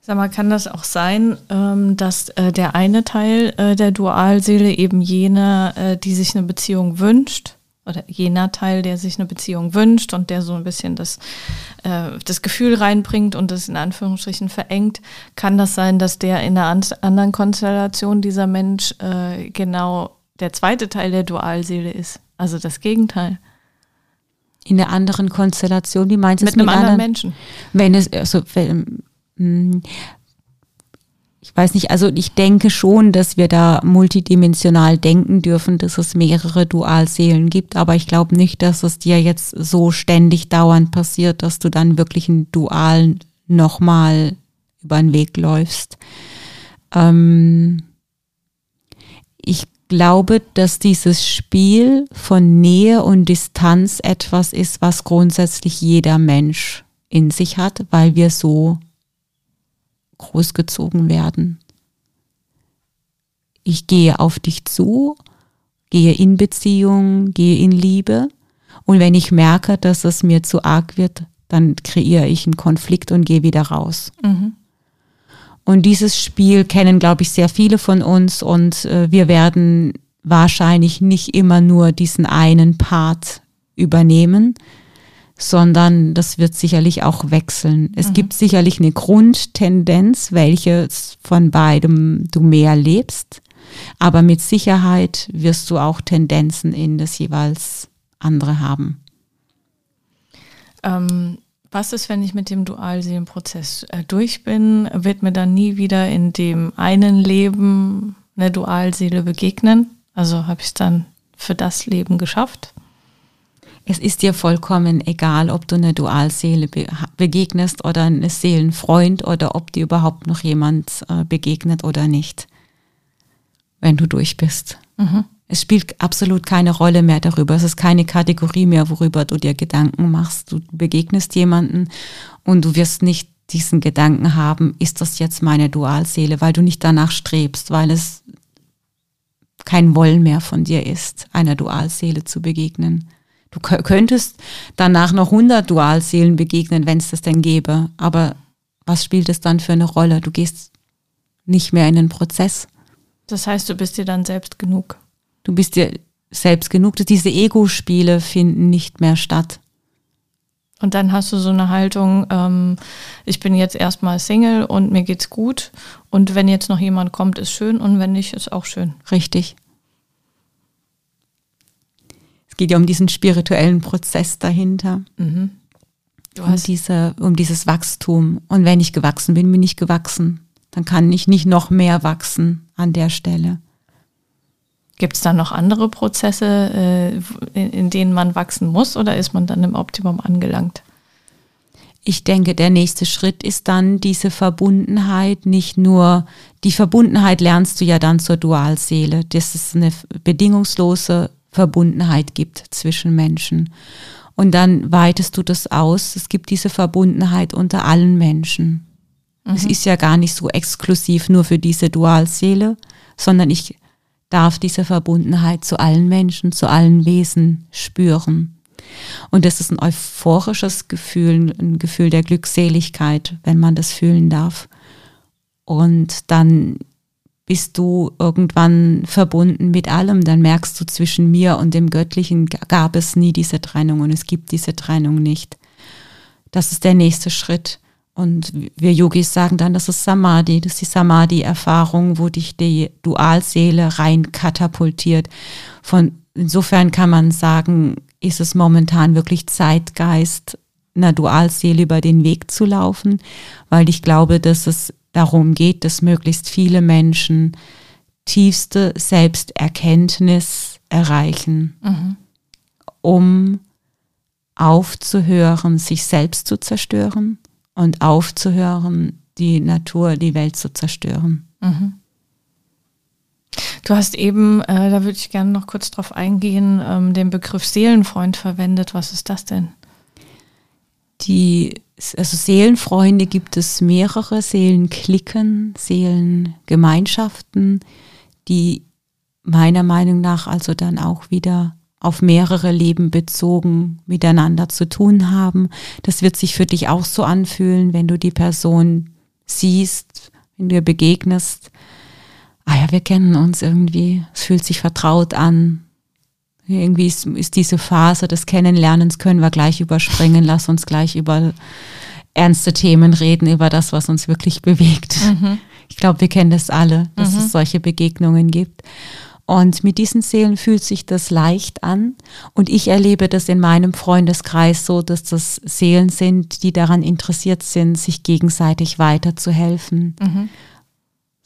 Sag mal, kann das auch sein, ähm, dass äh, der eine Teil äh, der Dualseele eben jener, die sich eine Beziehung wünscht, oder jener Teil, der sich eine Beziehung wünscht und der so ein bisschen das, äh, das Gefühl reinbringt und das in Anführungsstrichen verengt, kann das sein, dass der in einer anderen Konstellation dieser Mensch äh, genau der zweite Teil der Dualseele ist, also das Gegenteil. In der anderen Konstellation, wie meinst du mit einem mit anderen Menschen? Wenn es, also, wenn, hm, ich weiß nicht, also ich denke schon, dass wir da multidimensional denken dürfen, dass es mehrere Dualseelen gibt, aber ich glaube nicht, dass es dir jetzt so ständig dauernd passiert, dass du dann wirklich ein Dual nochmal über den Weg läufst. Ähm ich glaube, dass dieses Spiel von Nähe und Distanz etwas ist, was grundsätzlich jeder Mensch in sich hat, weil wir so großgezogen werden. Ich gehe auf dich zu, gehe in Beziehung, gehe in Liebe und wenn ich merke, dass es mir zu arg wird, dann kreiere ich einen Konflikt und gehe wieder raus. Mhm. Und dieses Spiel kennen, glaube ich, sehr viele von uns und äh, wir werden wahrscheinlich nicht immer nur diesen einen Part übernehmen, sondern das wird sicherlich auch wechseln. Es mhm. gibt sicherlich eine Grundtendenz, welche von beidem du mehr lebst, aber mit Sicherheit wirst du auch Tendenzen in das jeweils andere haben. Ähm, was ist, wenn ich mit dem Dualseelenprozess äh, durch bin? Wird mir dann nie wieder in dem einen Leben eine Dualseele begegnen? Also habe ich es dann für das Leben geschafft? es ist dir vollkommen egal, ob du eine Dualseele begegnest oder eine Seelenfreund oder ob dir überhaupt noch jemand äh, begegnet oder nicht, wenn du durch bist. Mhm. Es spielt absolut keine Rolle mehr darüber. Es ist keine Kategorie mehr, worüber du dir Gedanken machst. Du begegnest jemanden und du wirst nicht diesen Gedanken haben, ist das jetzt meine Dualseele, weil du nicht danach strebst, weil es kein Wollen mehr von dir ist, einer Dualseele zu begegnen. Du könntest danach noch 100 Dualseelen begegnen, wenn es das denn gäbe. Aber was spielt es dann für eine Rolle? Du gehst nicht mehr in den Prozess. Das heißt, du bist dir dann selbst genug. Du bist dir selbst genug. Diese Ego-Spiele finden nicht mehr statt. Und dann hast du so eine Haltung, ähm, ich bin jetzt erstmal Single und mir geht's gut. Und wenn jetzt noch jemand kommt, ist schön und wenn nicht, ist auch schön. Richtig. Es geht ja um diesen spirituellen Prozess dahinter. Mhm. um, diese, um dieses Wachstum. Und wenn ich gewachsen bin, bin ich gewachsen. Dann kann ich nicht noch mehr wachsen an der Stelle. Gibt es dann noch andere Prozesse, äh, in, denen man wachsen muss oder ist man dann im Optimum angelangt? Ich denke, der nächste Schritt ist dann diese Verbundenheit, nicht nur, die Verbundenheit lernst du ja dann zur Dualseele. Das ist eine bedingungslose Verbundenheit gibt zwischen Menschen. Und dann weitest du das aus. Es gibt diese Verbundenheit unter allen Menschen. Mhm. Es ist ja gar nicht so exklusiv nur für diese Dualseele, sondern ich darf diese Verbundenheit zu allen Menschen, zu allen Wesen spüren. Und das ist ein euphorisches Gefühl, ein Gefühl der Glückseligkeit, wenn man das fühlen darf. Und dann bist du irgendwann verbunden mit allem, dann merkst du, zwischen mir und dem Göttlichen gab es nie diese Trennung und es gibt diese Trennung nicht. Das ist der nächste Schritt. Und wir Yogis sagen dann, das ist Samadhi, das ist die Samadhi-Erfahrung, wo dich die Dualseele rein katapultiert. Von, insofern kann man sagen, ist es momentan wirklich Zeitgeist, einer Dualseele über den Weg zu laufen, weil ich glaube, dass es darum geht, dass möglichst viele Menschen tiefste Selbsterkenntnis erreichen, mhm. um aufzuhören, sich selbst zu zerstören und aufzuhören, die Natur, die Welt zu zerstören. Mhm. Du hast eben, äh, da würde ich gerne noch kurz drauf eingehen, ähm, den Begriff Seelenfreund verwendet. Was ist das denn? die, also Seelenfreunde gibt es mehrere, Seelenklicken, Seelengemeinschaften, die meiner Meinung nach also dann auch wieder auf mehrere Leben bezogen miteinander zu tun haben. Das wird sich für dich auch so anfühlen, wenn du die Person siehst, wenn du ihr begegnest. Ah ja, wir kennen uns irgendwie. Es fühlt sich vertraut an. Irgendwie ist, ist diese Phase des Kennenlernens können wir gleich überspringen. Lass uns gleich über ernste Themen reden, über das, was uns wirklich bewegt. Mhm. Ich glaube, wir kennen das alle, dass mhm. es solche Begegnungen gibt. Und mit diesen Seelen fühlt sich das leicht an. Und ich erlebe das in meinem Freundeskreis so, dass das Seelen sind, die daran interessiert sind, sich gegenseitig weiterzuhelfen. Mhm.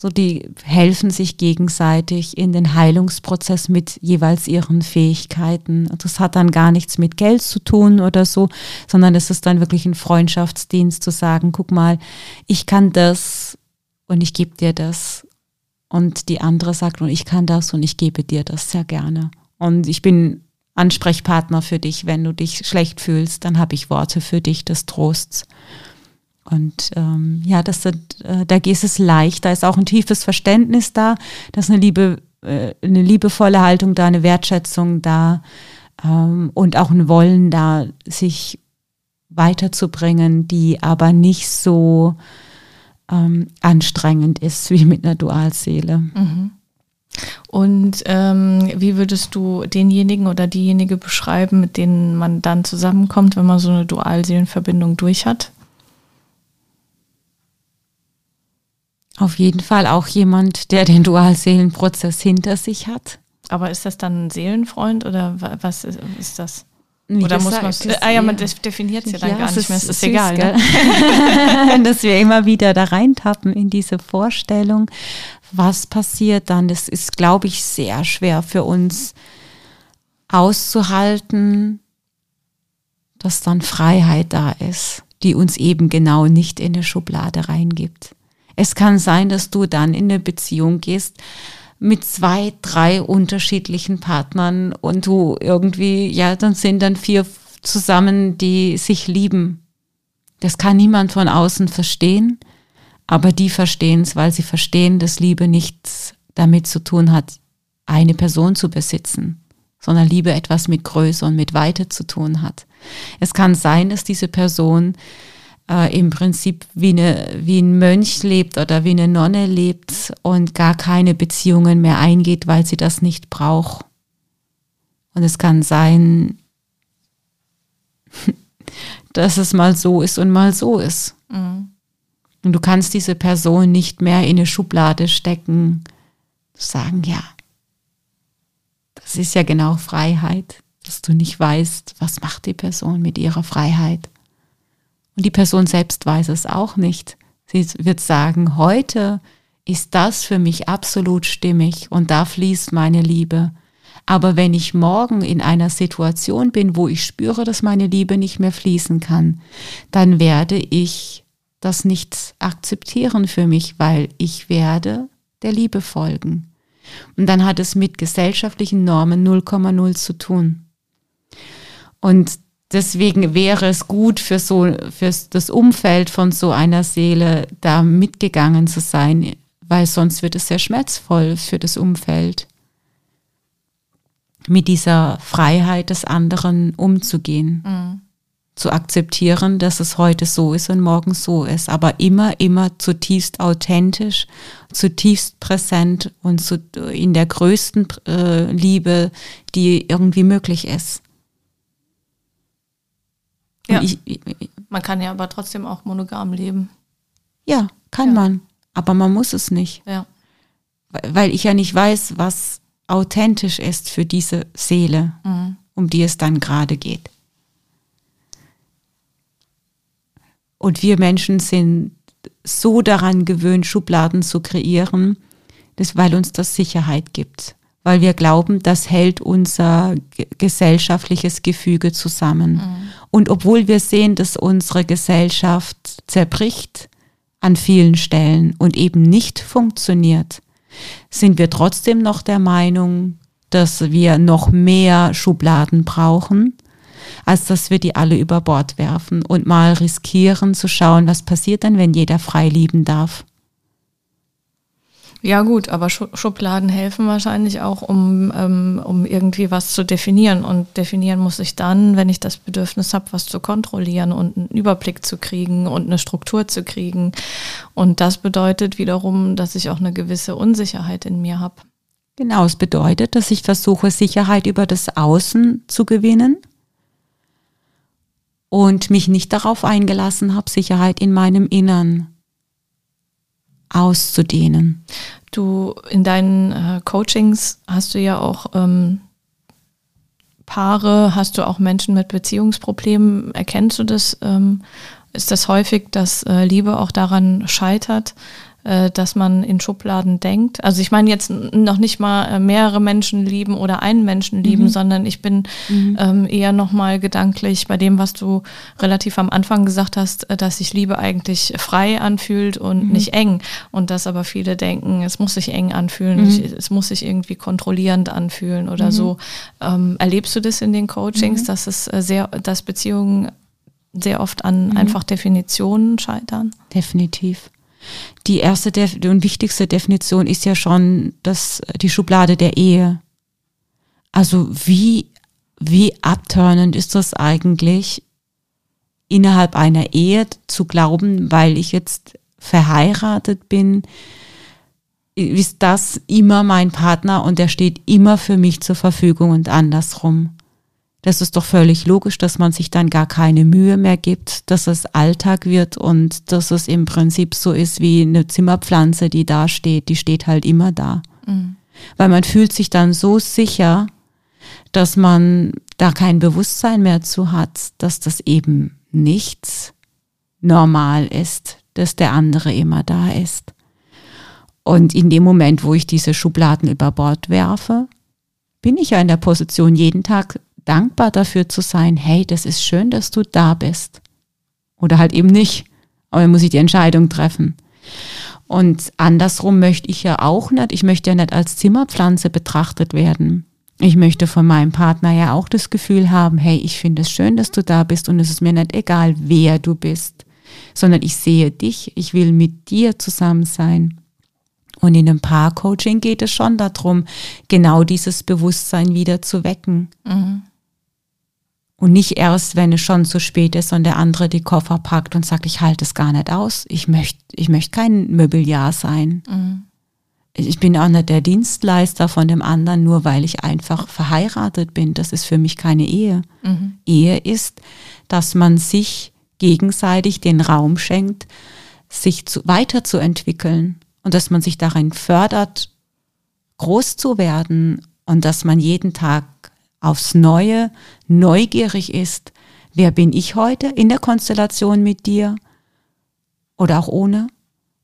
So, die helfen sich gegenseitig in den Heilungsprozess mit jeweils ihren Fähigkeiten. Und das hat dann gar nichts mit Geld zu tun oder so, sondern es ist dann wirklich ein Freundschaftsdienst zu sagen, guck mal, ich kann das und ich gebe dir das und die andere sagt, und ich kann das und ich gebe dir das sehr gerne. Und ich bin Ansprechpartner für dich, wenn du dich schlecht fühlst, dann habe ich Worte für dich des Trosts. Und ähm, ja, das äh, da geht es leicht, da ist auch ein tiefes Verständnis da, da ist eine Liebe, äh, eine liebevolle Haltung da, eine Wertschätzung da ähm, und auch ein Wollen da, sich weiterzubringen, die aber nicht so ähm, anstrengend ist wie mit einer Dualseele. Mhm. Und ähm, wie würdest du denjenigen oder diejenige beschreiben, mit denen man dann zusammenkommt, wenn man so eine Dualseelenverbindung durch hat? Auf jeden Fall auch jemand, der den Dualseelenprozess hinter sich hat. Aber ist das dann ein Seelenfreund oder was ist, ist das? Wie Oder muss man Ah ja, man definiert es ja dann ja, gar nicht mehr. Es ist, egal. Ne? (laughs) Dass wir immer wieder da reintappen in diese Vorstellung, was passiert dann. Das ist, glaube ich, sehr schwer für uns auszuhalten, dass dann Freiheit da ist, die uns eben genau nicht in eine Schublade reingibt. Es kann sein, dass du dann in eine Beziehung gehst, mit zwei, drei unterschiedlichen Partnern und du irgendwie, ja, dann sind dann vier zusammen, die sich lieben. Das kann niemand von außen verstehen, aber die verstehen es, weil sie verstehen, dass Liebe nichts damit zu tun hat, eine Person zu besitzen, sondern Liebe etwas mit Größe und mit Weite zu tun hat. Es kann sein, dass diese Person äh, im Prinzip wie, eine, wie ein Mönch lebt oder wie eine Nonne lebt und gar keine Beziehungen mehr eingeht, weil sie das nicht braucht. Und es kann sein, (laughs) dass es mal so ist und mal so ist. Mhm. Und du kannst diese Person nicht mehr in eine Schublade stecken, sagen, ja, das ist ja genau Freiheit, dass du nicht weißt, was macht die Person mit ihrer Freiheit. Und die Person selbst weiß es auch nicht. Sie wird sagen, heute ist das für mich absolut stimmig und da fließt meine Liebe. Aber wenn ich morgen in einer Situation bin, wo ich spüre, dass meine Liebe nicht mehr fließen kann, dann werde ich das nicht akzeptieren für mich, weil ich werde der Liebe folgen. Und dann hat es mit gesellschaftlichen Normen 0,0 zu tun. Und deswegen wäre es gut für so, für das Umfeld von so einer Seele da mitgegangen zu sein, weil sonst wird es sehr schmerzvoll für das Umfeld, mit dieser Freiheit des anderen umzugehen. Mhm. Zu akzeptieren, dass es heute so ist und morgen so ist, aber immer, immer zutiefst authentisch, zutiefst präsent und zu, in der größten äh, Liebe, die irgendwie möglich ist. Ja. Ich, ich, man kann ja aber trotzdem auch monogam leben. Ja, kann ja. man. Aber man muss es nicht. Ja. Weil ich ja nicht weiß, was authentisch ist für diese Seele, mhm. um die es dann gerade geht. Und wir Menschen sind so daran gewöhnt, Schubladen zu kreieren, dass, weil uns das Sicherheit gibt weil wir glauben, das hält unser gesellschaftliches Gefüge zusammen. Mhm. Und obwohl wir sehen, dass unsere Gesellschaft zerbricht an vielen Stellen und eben nicht funktioniert, sind wir trotzdem noch der Meinung, dass wir noch mehr Schubladen brauchen, als dass wir die alle über Bord werfen und mal riskieren zu schauen, was passiert dann, wenn jeder frei lieben darf. Ja gut, aber Schubladen helfen wahrscheinlich auch, um, ähm, um irgendwie was zu definieren. Und definieren muss ich dann, wenn ich das Bedürfnis habe, was zu kontrollieren und einen Überblick zu kriegen und eine Struktur zu kriegen. Und das bedeutet wiederum, dass ich auch eine gewisse Unsicherheit in mir habe. Genau, es bedeutet, dass ich versuche, Sicherheit über das Außen zu gewinnen und mich nicht darauf eingelassen habe, Sicherheit in meinem Innern auszudehnen. Du in deinen äh, Coachings hast du ja auch ähm, Paare, hast du auch Menschen mit Beziehungsproblemen. Erkennst du das? Ähm, ist das häufig, dass äh, Liebe auch daran scheitert, dass man in Schubladen denkt. Also ich meine jetzt noch nicht mal äh, mehrere Menschen lieben oder einen Menschen lieben, mhm. sondern ich bin mhm. ähm, eher nochmal gedanklich bei dem, was du relativ am Anfang gesagt hast, äh, dass sich Liebe eigentlich frei anfühlt und mhm. nicht eng. Und dass aber viele denken, es muss sich eng anfühlen, mhm. es muss sich irgendwie kontrollierend anfühlen oder mhm. so. Ähm, erlebst du das in den Coachings, mhm. dass es sehr, dass Beziehungen sehr oft an einfach Definitionen scheitern? Definitiv. Die erste und wichtigste Definition ist ja schon das, die Schublade der Ehe. Also wie, wie abturnend ist das eigentlich, innerhalb einer Ehe zu glauben, weil ich jetzt verheiratet bin, ist das immer mein Partner und der steht immer für mich zur Verfügung und andersrum. Das ist doch völlig logisch, dass man sich dann gar keine Mühe mehr gibt, dass es Alltag wird und dass es im Prinzip so ist wie eine Zimmerpflanze, die da steht, die steht halt immer da. Mhm. Weil man fühlt sich dann so sicher, dass man da kein Bewusstsein mehr zu hat, dass das eben nichts normal ist, dass der andere immer da ist. Und in dem Moment, wo ich diese Schubladen über Bord werfe, bin ich ja in der Position, jeden Tag dankbar dafür zu sein, hey, das ist schön, dass du da bist. Oder halt eben nicht. Aber dann muss ich die Entscheidung treffen. Und andersrum möchte ich ja auch nicht, ich möchte ja nicht als Zimmerpflanze betrachtet werden. Ich möchte von meinem Partner ja auch das Gefühl haben, hey, ich finde es schön, dass du da bist und es ist mir nicht egal, wer du bist, sondern ich sehe dich, ich will mit dir zusammen sein. Und in einem Paar-Coaching geht es schon darum, genau dieses Bewusstsein wieder zu wecken. Mhm. Und nicht erst, wenn es schon zu spät ist und der andere die Koffer packt und sagt, ich halte es gar nicht aus. Ich möchte, ich möchte kein Möbeljahr sein. Mhm. Ich bin auch nicht der Dienstleister von dem anderen, nur weil ich einfach verheiratet bin. Das ist für mich keine Ehe. Mhm. Ehe ist, dass man sich gegenseitig den Raum schenkt, sich zu, weiterzuentwickeln und dass man sich darin fördert, groß zu werden und dass man jeden Tag aufs Neue neugierig ist, wer bin ich heute in der Konstellation mit dir oder auch ohne?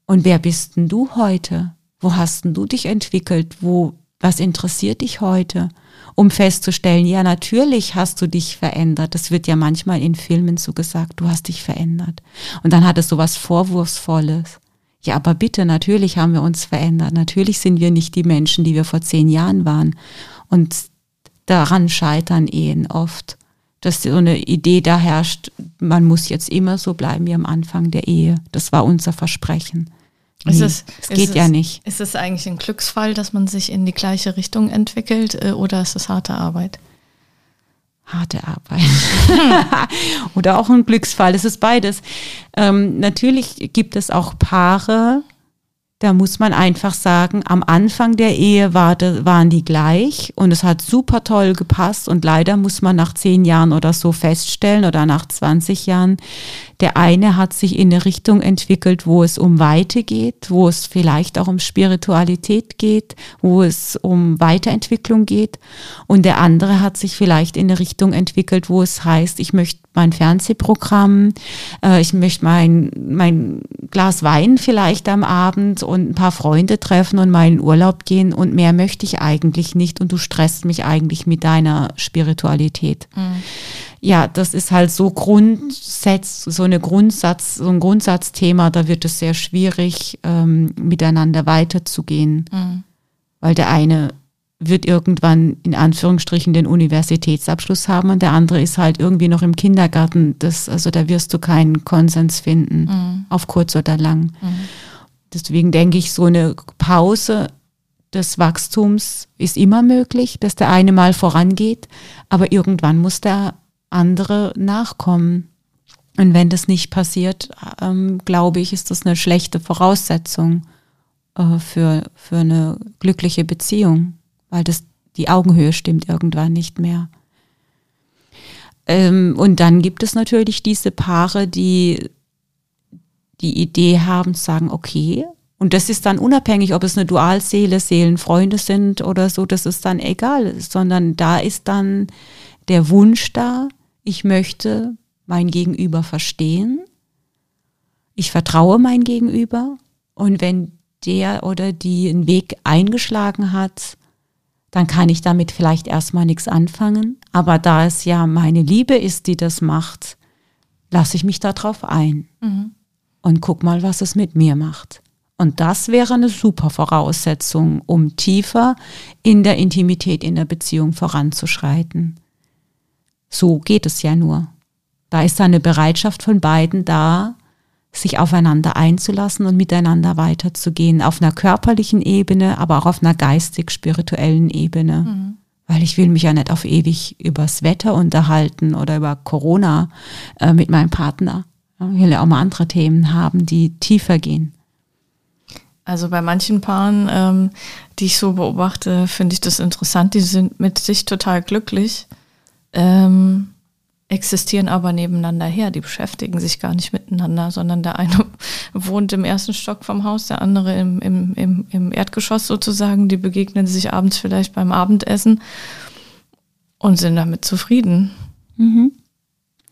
Und wer bist denn du heute? Wo hast denn du dich entwickelt? Wo, was interessiert dich heute? Um festzustellen, ja, natürlich hast du dich verändert. Das wird ja manchmal in Filmen so gesagt, du hast dich verändert. Und dann hat es so was Vorwurfsvolles. Ja, aber bitte, natürlich haben wir uns verändert. Natürlich sind wir nicht die Menschen, die wir vor zehn Jahren waren. Und daran scheitern Ehen oft, dass so eine Idee da herrscht, man muss jetzt immer so bleiben wie am Anfang der Ehe. Das war unser Versprechen. Nee, ist es, es geht ist ja es, nicht. Ist es eigentlich ein Glücksfall, dass man sich in die gleiche Richtung entwickelt äh, oder ist es harte Arbeit? Harte Arbeit. (laughs) oder auch ein Glücksfall. Es ist beides. Ähm, natürlich gibt es auch Paare, da muss man einfach sagen, am Anfang der Ehe war, waren die gleich und es hat super toll gepasst und leider muss man nach zehn Jahren oder so feststellen oder nach 20 Jahren, der eine hat sich in eine Richtung entwickelt, wo es um Weite geht, wo es vielleicht auch um Spiritualität geht, wo es um Weiterentwicklung geht und der andere hat sich vielleicht in eine Richtung entwickelt, wo es heißt, ich möchte mein Fernsehprogramm, äh, ich möchte mein, mein Glas Wein vielleicht am Abend und ein paar Freunde treffen und mal in Urlaub gehen und mehr möchte ich eigentlich nicht und du stresst mich eigentlich mit deiner Spiritualität. Mhm. Ja, das ist halt so Grundsatz, so eine Grundsatz, so ein Grundsatzthema, da wird es sehr schwierig, ähm, miteinander weiterzugehen. Mhm. Weil der eine wird irgendwann in Anführungsstrichen den Universitätsabschluss haben und der andere ist halt irgendwie noch im Kindergarten. Das, also da wirst du keinen Konsens finden, mhm. auf kurz oder lang. Mhm. Deswegen denke ich, so eine Pause des Wachstums ist immer möglich, dass der eine mal vorangeht, aber irgendwann muss der andere nachkommen. Und wenn das nicht passiert, ähm, glaube ich, ist das eine schlechte Voraussetzung äh, für, für eine glückliche Beziehung, weil das, die Augenhöhe stimmt irgendwann nicht mehr. Ähm, und dann gibt es natürlich diese Paare, die die Idee haben zu sagen, okay, und das ist dann unabhängig, ob es eine Dualseele, Seelenfreunde sind oder so, das ist dann egal, sondern da ist dann der Wunsch da, ich möchte mein Gegenüber verstehen, ich vertraue mein Gegenüber und wenn der oder die einen Weg eingeschlagen hat, dann kann ich damit vielleicht erstmal nichts anfangen, aber da es ja meine Liebe ist, die das macht, lasse ich mich darauf ein mhm. und guck mal, was es mit mir macht. Und das wäre eine super Voraussetzung, um tiefer in der Intimität in der Beziehung voranzuschreiten. So geht es ja nur. Da ist eine Bereitschaft von beiden da, sich aufeinander einzulassen und miteinander weiterzugehen, auf einer körperlichen Ebene, aber auch auf einer geistig-spirituellen Ebene. Mhm. Weil ich will mich ja nicht auf ewig übers Wetter unterhalten oder über Corona äh, mit meinem Partner. Ich will ja auch mal andere Themen haben, die tiefer gehen. Also bei manchen Paaren, ähm, die ich so beobachte, finde ich das interessant. Die sind mit sich total glücklich, ähm, existieren aber nebeneinander her. Die beschäftigen sich gar nicht miteinander, sondern der eine (laughs) wohnt im ersten Stock vom Haus, der andere im, im, im, im Erdgeschoss sozusagen. Die begegnen sich abends vielleicht beim Abendessen und sind damit zufrieden. Mhm.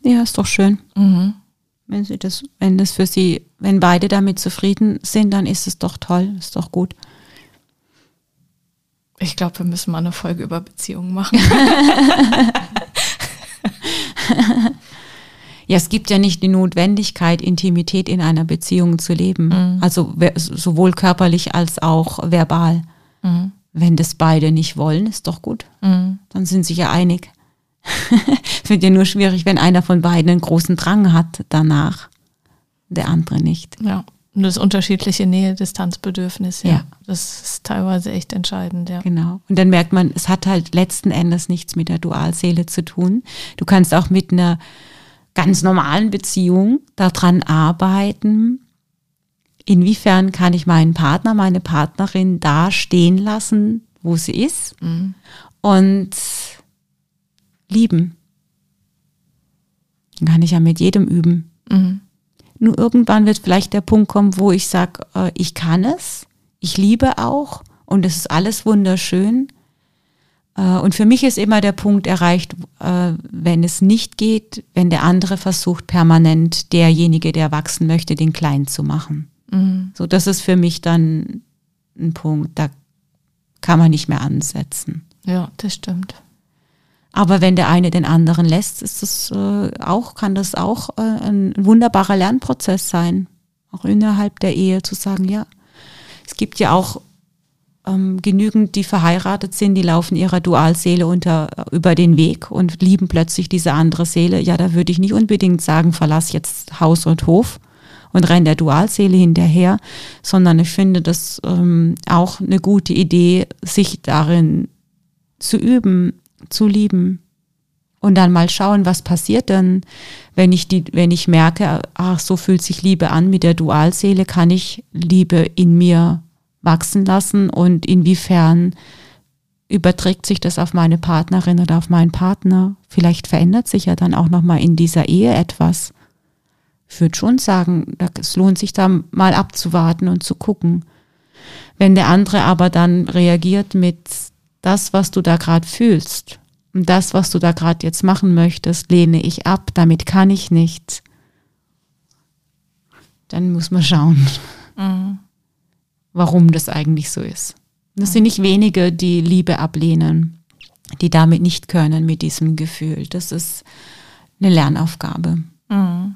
Ja, ist doch schön. Mhm. Wenn sie das, wenn das für sie, wenn beide damit zufrieden sind, dann ist es doch toll, ist doch gut. Ich glaube, wir müssen mal eine Folge über Beziehungen machen. (laughs) (laughs) (laughs) ja, es gibt ja nicht die Notwendigkeit, Intimität in einer Beziehung zu leben. Mhm. Also sowohl körperlich als auch verbal. Mhm. Wenn das beide nicht wollen, ist doch gut. Mhm. Dann sind sie ja einig. (laughs) Finde ja nur schwierig, wenn einer von beiden einen großen Drang hat danach, der andere nicht. Ja. Und das unterschiedliche Nähe-Distanzbedürfnis, ja. ja. Das ist teilweise echt entscheidend, ja. Genau. Und dann merkt man, es hat halt letzten Endes nichts mit der Dualseele zu tun. Du kannst auch mit einer ganz normalen Beziehung daran arbeiten, inwiefern kann ich meinen Partner, meine Partnerin da stehen lassen, wo sie ist. Mhm. Und lieben. Kann ich ja mit jedem üben. Mhm. Nur irgendwann wird vielleicht der Punkt kommen, wo ich sage, äh, ich kann es, ich liebe auch und es ist alles wunderschön. Äh, und für mich ist immer der Punkt erreicht, äh, wenn es nicht geht, wenn der andere versucht, permanent derjenige, der wachsen möchte, den klein zu machen. Mhm. So, das ist für mich dann ein Punkt, da kann man nicht mehr ansetzen. Ja, das stimmt. Aber wenn der eine den anderen lässt, ist das äh, auch, kann das auch äh, ein wunderbarer Lernprozess sein. Auch innerhalb der Ehe zu sagen, ja, es gibt ja auch ähm, genügend, die verheiratet sind, die laufen ihrer Dualseele unter, über den Weg und lieben plötzlich diese andere Seele. Ja, da würde ich nicht unbedingt sagen, verlass jetzt Haus und Hof und renn der Dualseele hinterher, sondern ich finde das ähm, auch eine gute Idee, sich darin zu üben, zu lieben. Und dann mal schauen, was passiert dann, wenn ich die, wenn ich merke, ach, so fühlt sich Liebe an mit der Dualseele, kann ich Liebe in mir wachsen lassen und inwiefern überträgt sich das auf meine Partnerin oder auf meinen Partner? Vielleicht verändert sich ja dann auch nochmal in dieser Ehe etwas. Ich würde schon sagen, es lohnt sich da mal abzuwarten und zu gucken. Wenn der andere aber dann reagiert mit das, was du da gerade fühlst und das, was du da gerade jetzt machen möchtest, lehne ich ab, damit kann ich nicht, dann muss man schauen, mhm. warum das eigentlich so ist. Das mhm. sind nicht wenige, die Liebe ablehnen, die damit nicht können mit diesem Gefühl. Das ist eine Lernaufgabe. Mhm.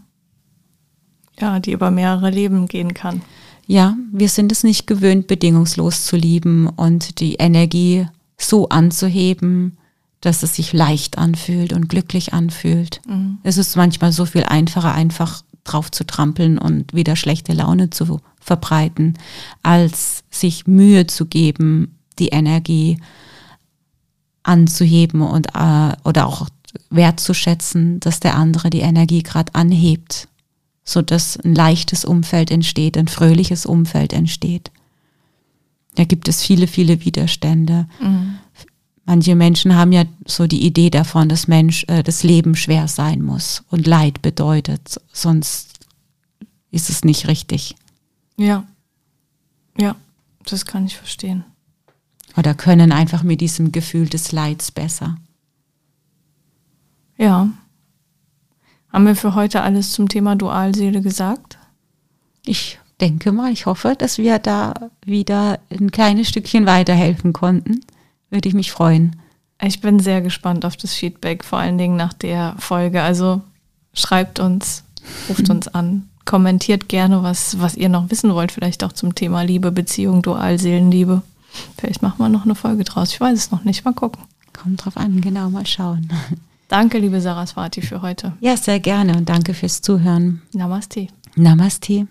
Ja, die über mehrere Leben gehen kann. Ja, wir sind es nicht gewöhnt, bedingungslos zu lieben und die Energie so anzuheben, dass es sich leicht anfühlt und glücklich anfühlt. Mhm. Es ist manchmal so viel einfacher, einfach drauf zu trampeln und wieder schlechte Laune zu verbreiten, als sich Mühe zu geben, die Energie anzuheben und äh, oder auch wertzuschätzen, dass der andere die Energie gerade anhebt, so dass ein leichtes Umfeld entsteht, ein fröhliches Umfeld entsteht. Da gibt es viele, viele Widerstände. Mhm. Manche Menschen haben ja so die Idee davon, dass Mensch äh, das Leben schwer sein muss und Leid bedeutet, sonst ist es nicht richtig. Ja, ja, das kann ich verstehen. Oder können einfach mit diesem Gefühl des Leids besser. Ja. Haben wir für heute alles zum Thema Dualseele gesagt? Ich denke mal, ich hoffe, dass wir da wieder ein kleines Stückchen weiterhelfen konnten. Würde ich mich freuen. Ich bin sehr gespannt auf das Feedback, vor allen Dingen nach der Folge. Also schreibt uns, ruft uns an, kommentiert gerne, was, was ihr noch wissen wollt, vielleicht auch zum Thema Liebe, Beziehung, Dualseelenliebe. Vielleicht machen wir noch eine Folge draus. Ich weiß es noch nicht. Mal gucken. Kommt drauf an, genau, mal schauen. (laughs) Danke, liebe Saraswati, für heute. Ja, sehr gerne und danke fürs Zuhören. Namaste. Namaste.